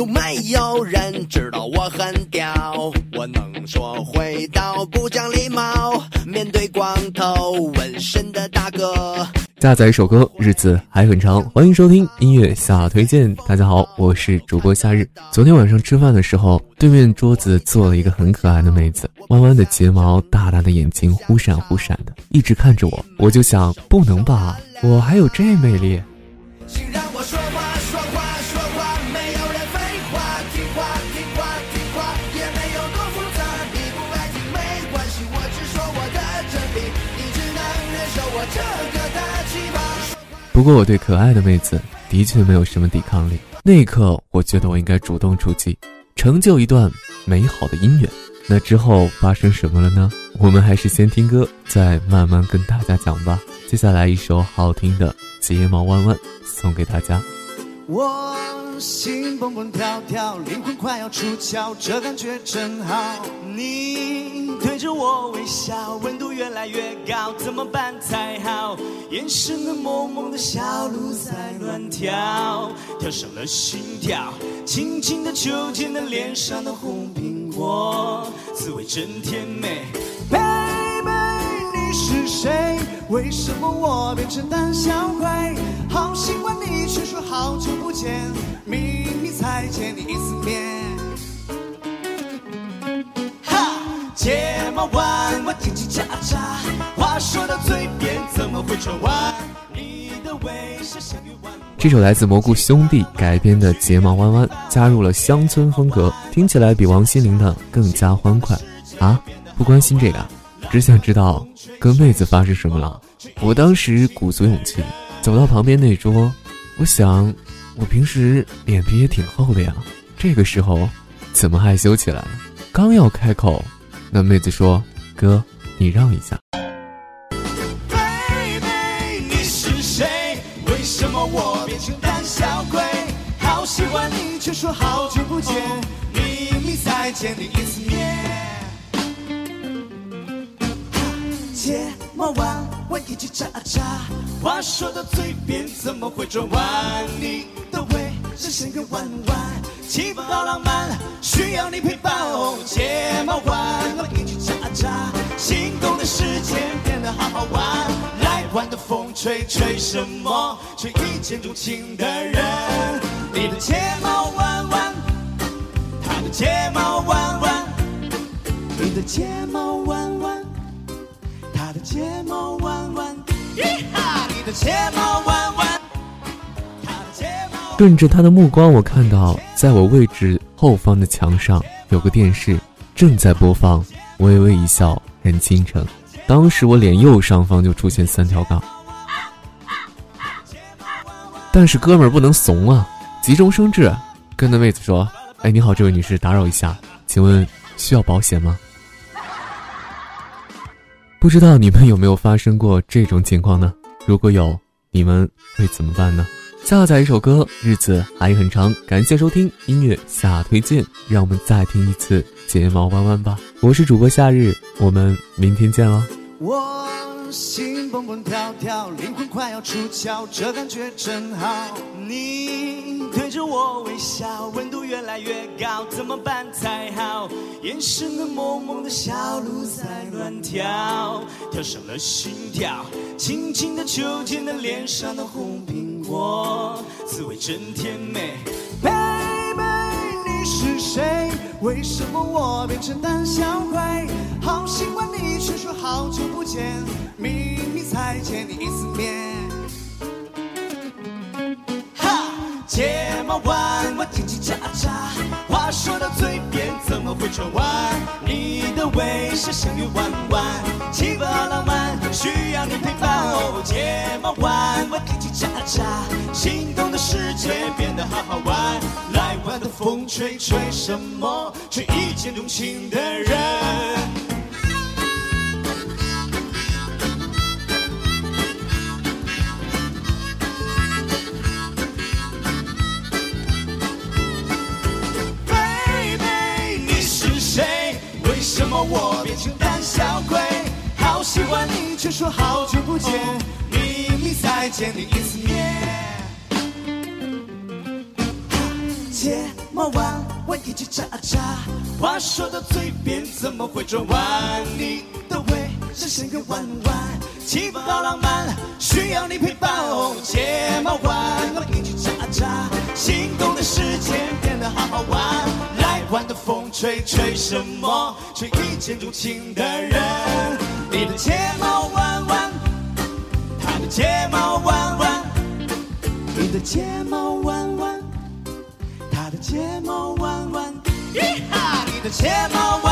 有没有人知道我很屌？我能说会道，不讲礼貌。面对光头纹身的大哥，下载一首歌，日子还很长。欢迎收听音乐下推荐。大家好，我是主播夏日。昨天晚上吃饭的时候，对面桌子坐了一个很可爱的妹子，弯弯的睫毛，大大的眼睛，忽闪忽闪的，一直看着我。我就想，不能吧，我还有这魅力。不过我对可爱的妹子的确没有什么抵抗力。那一刻，我觉得我应该主动出击，成就一段美好的姻缘。那之后发生什么了呢？我们还是先听歌，再慢慢跟大家讲吧。接下来一首好听的《睫毛弯弯》送给大家。我心蹦蹦跳跳，灵魂快要出窍，这感觉真好。你对着我微笑，温度越来越高，怎么办才好？眼神的萌萌的小鹿在乱跳，跳上了心跳，轻轻的揪紧了脸上的红苹果，滋味真甜美。为什么我变成胆小鬼？好喜欢你，却说好久不见，明明才见你一次面。哈，睫毛弯弯，叽叽喳喳，话说到嘴边怎么会转弯？你的微笑像月弯弯。这首来自蘑菇兄弟改编的《睫毛弯弯》，加入了乡村风格，听起来比王心凌的更加欢快啊！不关心这个，只想知道跟妹子发生什么了。我当时鼓足勇气走到旁边那桌，我想，我平时脸皮也挺厚的呀，这个时候怎么害羞起来了？刚要开口，那妹子说：“哥，你让一下。”？说好久不见，明明才见你一次面。睫毛弯弯，叽叽喳喳，话说到嘴边怎么会转弯？你的微笑像个弯弯，气氛好浪漫，需要你陪伴。睫毛弯弯，叽叽喳喳，心动的世界变得好好玩。来玩的风吹，吹什么？吹一见钟情的人。你的睫毛弯弯，他的睫毛弯弯，你的睫毛弯。的睫毛弯弯，咦哈！你的睫毛弯弯，他的睫毛。顺着他的目光，我看到在我位置后方的墙上有个电视，正在播放《微微一笑很倾城》。当时我脸右上方就出现三条杠，但是哥们儿不能怂啊，急中生智，跟那妹子说：“哎，你好，这位女士，打扰一下，请问需要保险吗？”不知道你们有没有发生过这种情况呢？如果有，你们会怎么办呢？下载一首歌，日子还很长。感谢收听音乐下推荐，让我们再听一次睫毛弯弯吧。我是主播夏日，我们明天见了。我心蹦蹦跳跳，灵魂快要出窍，这感觉真好。你对着我微笑，温度越来越高，怎么办才好？眼神的萌萌的小鹿在乱跳，跳上了心跳，轻轻的秋天的脸上的红苹果，滋味真甜美。Baby，你是谁？为什么我变成胆小鬼？好喜欢你，却说好久不见，明明才见你一次面。哈，睫毛弯弯，叽叽喳渣，话说到嘴边怎么会转弯？你的微笑像月弯弯，气氛好浪漫，需要你陪伴哦。睫毛弯弯，叽叽喳喳，心动的世界变得好好玩。来玩的风吹，吹什么？吹一见钟情的人。么我变成胆小鬼？好喜欢你，却说好久不见，明明才见你一次面。睫毛弯弯，叽叽喳喳，话说到嘴边怎么会转弯？你的微笑像个弯弯，气氛好浪漫，需要你陪伴。睫毛弯弯，叽叽喳喳，心动的世界变得好好玩。晚的风吹吹什么？吹一见钟情的人。你的睫毛弯弯，他的睫毛弯弯，你的睫毛弯弯。他的睫毛弯弯，你的睫毛弯。